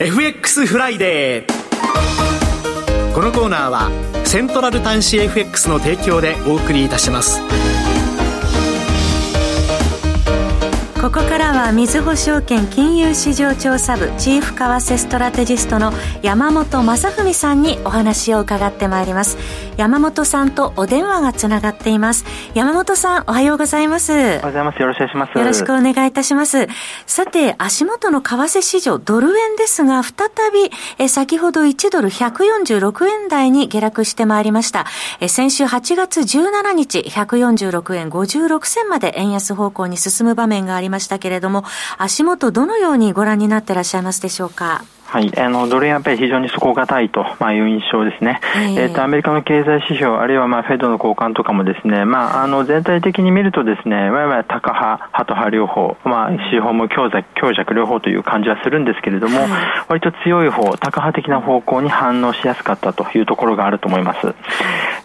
FX フライデーこのコーナーはセントラル短資 FX の提供でお送りいたします。ここからはみずほ証券金融市場調査部チーフ為替ストラテジストの山本雅文さんにお話を伺ってまいります。山本さんとお電話がつながっています。山本さんおはようございます。おはようございます。よろしくお願いします。よろしくお願いいたします。さて足元の為替市場ドル円ですが再びえ先ほど1ドル146円台に下落してまいりました。え先週8月17日146円56銭まで円安方向に進む場面がありましたけれども、足元どのようにご覧になってらっしゃいますでしょうか？はい、あのドル円やっぱり非常に底堅いと、まあ、いう印象ですね、えー、えーとアメリカの経済指標、あるいはまあフェドの交換とかもですね、まあ、あの全体的に見るとですね、わやわや高派、派と派両方、まあ、指標も強弱強弱両方という感じはするんですけれども、はい、割と強い方、高派的な方向に反応しやすかったというところがあると思います。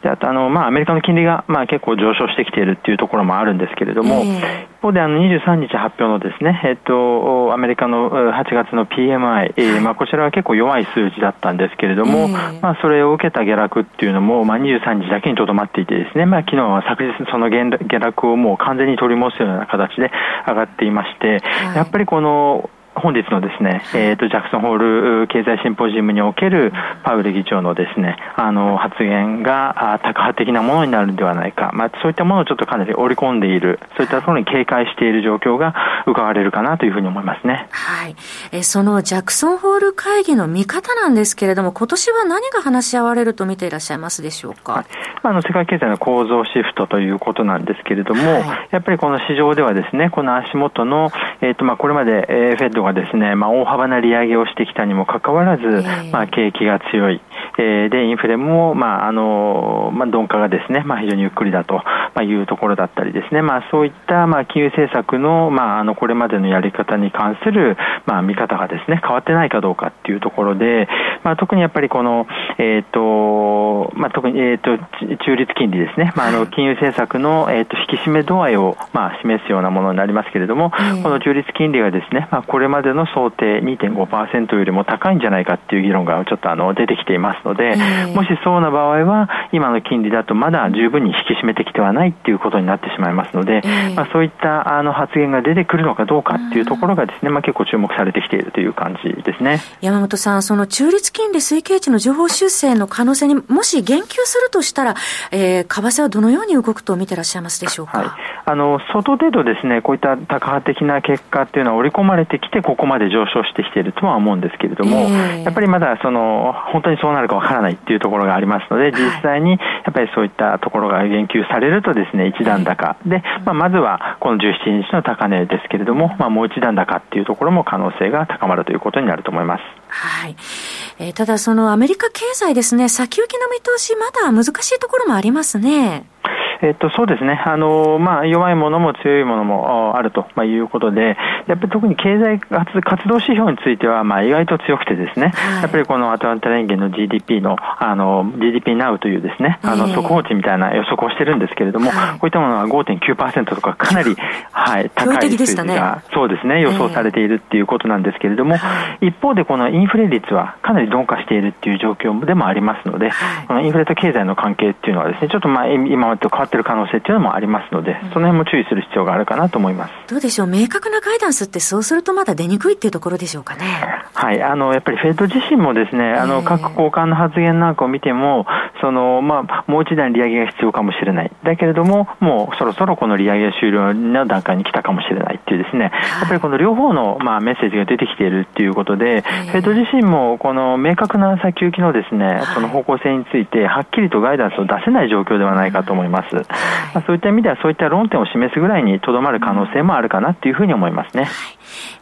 であとあの、まあ、アメリカの金利が、まあ、結構上昇してきているっていうところもあるんですけれども、えー、一方であの23日発表のですね、えっと、アメリカの8月の PMI、えーまあ、こちらは結構弱い数字だったんですけれども、えー、まあ、それを受けた下落っていうのも、まあ、23日だけにとどまっていてですね、まあ、昨日は昨日その下落をもう完全に取り戻すような形で上がっていまして、はい、やっぱりこの本日のですね、えーと、ジャクソンホール経済シンポジウムにおけるパウエル議長のですねあの発言がタカ派的なものになるのではないか、まあ、そういったものをちょっとかなり織り込んでいる、そういったところに警戒している状況が伺われるかなというふうに思いますね。はい。えそのジャクソンホール会議の見方なんですけれども、今年は何が話し合われると見ていらっしゃいますでしょうか？はい、あの世界経済の構造シフトということなんですけれども、はい、やっぱりこの市場ではですね、この足元の、えっ、ー、とまあこれまで、えー、フェッドがですね、まあ大幅な利上げをしてきたにもかかわらず、まあ、景気が強い。えー、で、インフレも、まあ、あの、まあ、鈍化がですね、まあ、非常にゆっくりだというところだったりですね、まあ、そういった、まあ、金融政策の、まあ、あの、これまでのやり方に関する、まあ、見方がですね、変わってないかどうかっていうところで、まあ、特にやっぱりこの、えっ、ー、と、まあ、特に、えっ、ー、と、中立金利ですね、まあ、あの、金融政策の、えっ、と、引き締め度合いを、まあ、示すようなものになりますけれども、この中立金利がですね、まあ、これまでの想定2.5%よりも高いんじゃないかっていう議論がちょっとあの、出てきていますので、もしそうな場合は、今の金利だとまだ十分に引き締めてきてはないっていうことになってしまいますので、まあ、そういったあの発言が出てくるのかどうかっていうところがですね、まあ、結構注目されてきているという感じですね。山本さん、その中立金利推計値の情報修正の可能性にもし言及するとしたら、えー、為替はどのように動くと見てらっしゃいますでしょうか？はい、あの相当程度ですね、こういった高派的な結果っていうのは織り込まれてきて、ここまで上昇してきているとは思うんですけれども、えー、やっぱりまだその本当にそうなるかわからないっていうところがありますので、実際にやっぱりそういったところが言及されるとですね、一段高。で、まあ、まずはこの17日の高値ですけれども、まあ、もう一段高っていうところも可能性が高まるということになると思います。はい。えー、ただそのアメリカ経済ですね、先行きの見通しまだ難しいところもありますね。えっと、そうですね。あの、まあ、弱いものも強いものもあると、まあ、いうことで、やっぱり特に経済活動指標については、まあ、意外と強くてですね、はい、やっぱりこのアトランタ連銀の GDP の、あの、GDP Now というですね、あの、速報値みたいな予測をしてるんですけれども、はい、こういったものは5.9%とかかなり、はい、高い数字が、ね、そうですね、予想されているっていうことなんですけれども、一方でこのインフレ率はかなり鈍化しているっていう状況でもありますので、このインフレと経済の関係っていうのはですね、ちょっとまあ、今までと変わってる可能性っていうのもありますので、その辺も注意する必要があるかなと思います。どうでしょう、明確なガイダンスってそうするとまだ出にくいっていうところでしょうかね？はい、あの、やっぱりフェット自身もですね、あの、各交換の発言なんかを見ても、その、まあ、もう一段利上げが必要かもしれない。だけれども、もうそろそろこの利上げ終了の段階に来たかもしれないっていうですね、やっぱりこの両方の、まあ、メッセージが出てきているっていうことで、フェット自身もこの明確な先行きのですね、その方向性について、はっきりとガイダンスを出せない状況ではないかと思います。まあ、そういった意味では、そういった論点を示すぐらいにとどまる可能性もあるかなっていうふうに思いますね。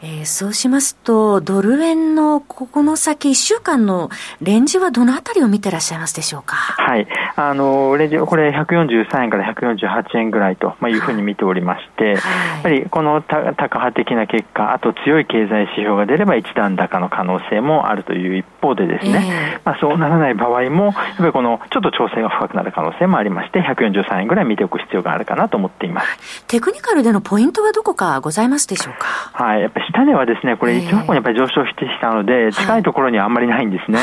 えー、そうしますと、ドル円のここの先1週間のレンジはどのあたりを見てらっしゃいますでしょうか？はい。あの、レンジ、これ143円から148円ぐらいと、まあ、いうふうに見ておりまして、はい、やっぱりこの高派的な結果、あと強い経済指標が出れば一段高の可能性もあるという一方でですね、えー、まあ、そうならない場合も、やっぱりこのちょっと調整が深くなる可能性もありまして、143円ぐらい見ておく必要があるかなと思っています。テクニカルでのポイントはどこかございますでしょうか？はい。やっぱり下値はですね、これ一方向にやっぱり上昇してきたので、近いところにはあんまりないんですね。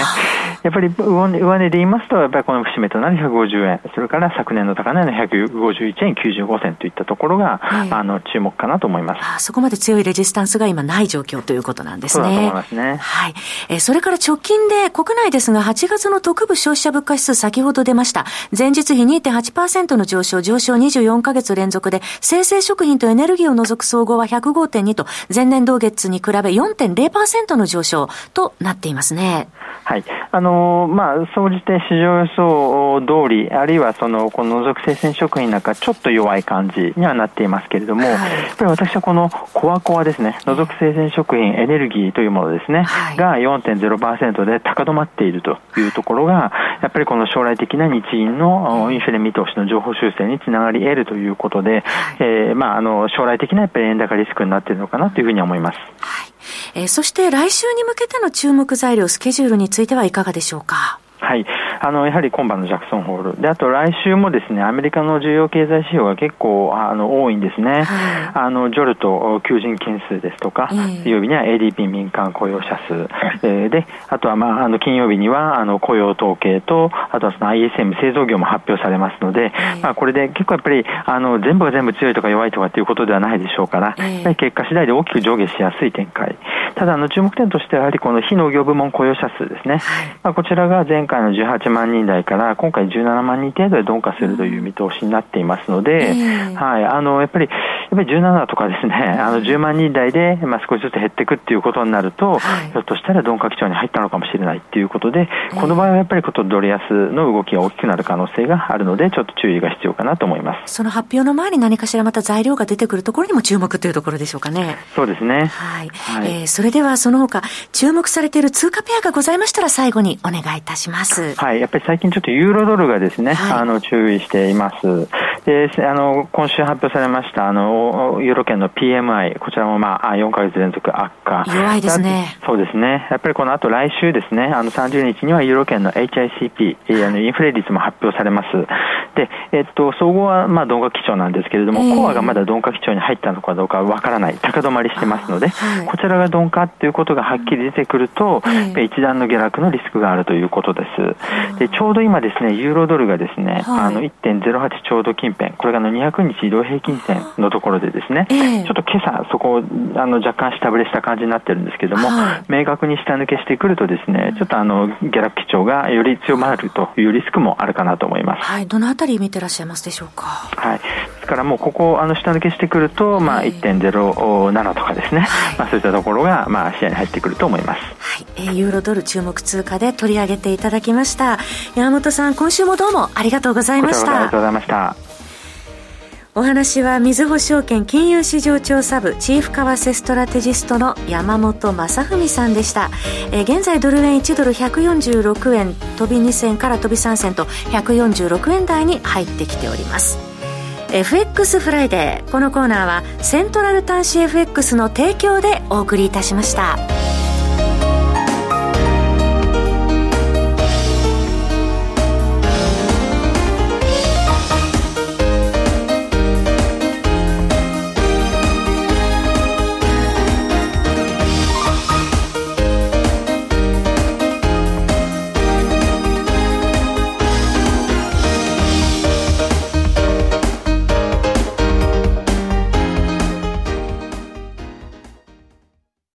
やっぱり上値上値で言いますと、やっぱりこの節目となる150円、それから昨年の高値の151円95銭といったところが、あの、注目かなと思います。あそこまで強いレジスタンスが今ない状況ということなんですね。そうだと思いますね。はい。えー、それから直近で国内ですが、8月の特部消費者物価指数先ほど出ました。前日比2.8%の上昇、上昇24ヶ月連続で、生成食品とエネルギーを除く総合は105.2と、前前年同月に比べ4.0%の上昇となっていますね。はい。あのー、まあ、総じて市場予想通り、あるいはその、この除く生鮮食品なんかちょっと弱い感じにはなっていますけれども、はい、やっぱり私はこのコアコアですね、除く生鮮食品、エネルギーというものですね、はい、が4.0%で高止まっているというところが、やっぱりこの将来的な日銀のインフレ見通しの情報修正につながり得るということで、えー、まあ、あの、将来的なやっぱり円高リスクになっているのかなというふうに思います。はいえー、そして来週に向けての注目材料、スケジュールについてはいかがでしょうか？はい。あの、やはり今晩のジャクソンホール。で、あと来週もですね、アメリカの重要経済指標が結構、あの、多いんですね。はい、あの、ジョルト求人件数ですとか、水曜日には ADP 民間雇用者数。えー、で、あとは、まあ、あの、金曜日には、あの、雇用統計と、あとはその ISM 製造業も発表されますので、まあ、これで結構やっぱり、あの、全部が全部強いとか弱いとかっていうことではないでしょうから、やっぱり結果次第で大きく上下しやすい展開。ただ、あの、注目点としては、やはりこの非農業部門雇用者数ですね。まあ、こちらが前回の18万人台から今回17万人程度で鈍化するという見通しになっていますので、はい、あの、やっぱり、やっぱり17とかですね、あの10万人台で、まあ、少しずつ減っていくっていうことになると、ひょっとしたら鈍化基調に入ったのかもしれないっていうことで、この場合はやっぱりことドル安の動きが大きくなる可能性があるので、ちょっと注意が必要かなと思います。その発表の前に何かしらまた材料が出てくるところにも注目というところでしょうかね。そうですね。はい。はい、えー、それではその他、注目されている通貨ペアがございましたら最後にお願いいたします。はい。やっぱり最近ちょっとユーロドルがですね、はい、あの、注意しています。で、あの、今週発表されました、あの、ユーロ圏の PMI、こちらもまあ、4ヶ月連続悪化。弱いですね。そうですね。やっぱりこの後来週ですね、あの、30日にはユーロ圏の HICP、あの、インフレ率も発表されます。で、えっと、総合はまあ、鈍化基調なんですけれども、えー、コアがまだ鈍化基調に入ったのかどうかわからない、高止まりしてますので、はい、こちらが鈍化っていうことがはっきり出てくると、えー、一段の下落のリスクがあるということです。で、ちょうど今ですね、ユーロドルがですね、はい、あの、1.08ちょうど近辺、これがの200日移動平均線のところでですね、えー、ちょっと今朝そこをあの若干下振れした感じになってるんですけども、はい、明確に下抜けしてくるとですね、ちょっとあの、下落基調がより強まるというリスクもあるかなと思います。はい、どのあたり見てらっしゃいますでしょうか？はい。ですからもうここ、あの、下抜けしてくると、まあ、1.07とかですね、はい、まあ、そういったところが、まあ、視野に入ってくると思います。はい。えー、ユーロドル注目通貨で取り上げていただきました。山本さん、今週もどうもありがとうございました。ありがとうございました。お話は、みずほ証券金融市場調査部チーフ為替ストラテジストの山本正文さんでした。えー、現在ドル円1ドル146円、飛び2銭から飛び3銭と146円台に入ってきております。FX フライデー。このコーナーはセントラル端子 FX の提供でお送りいたしました。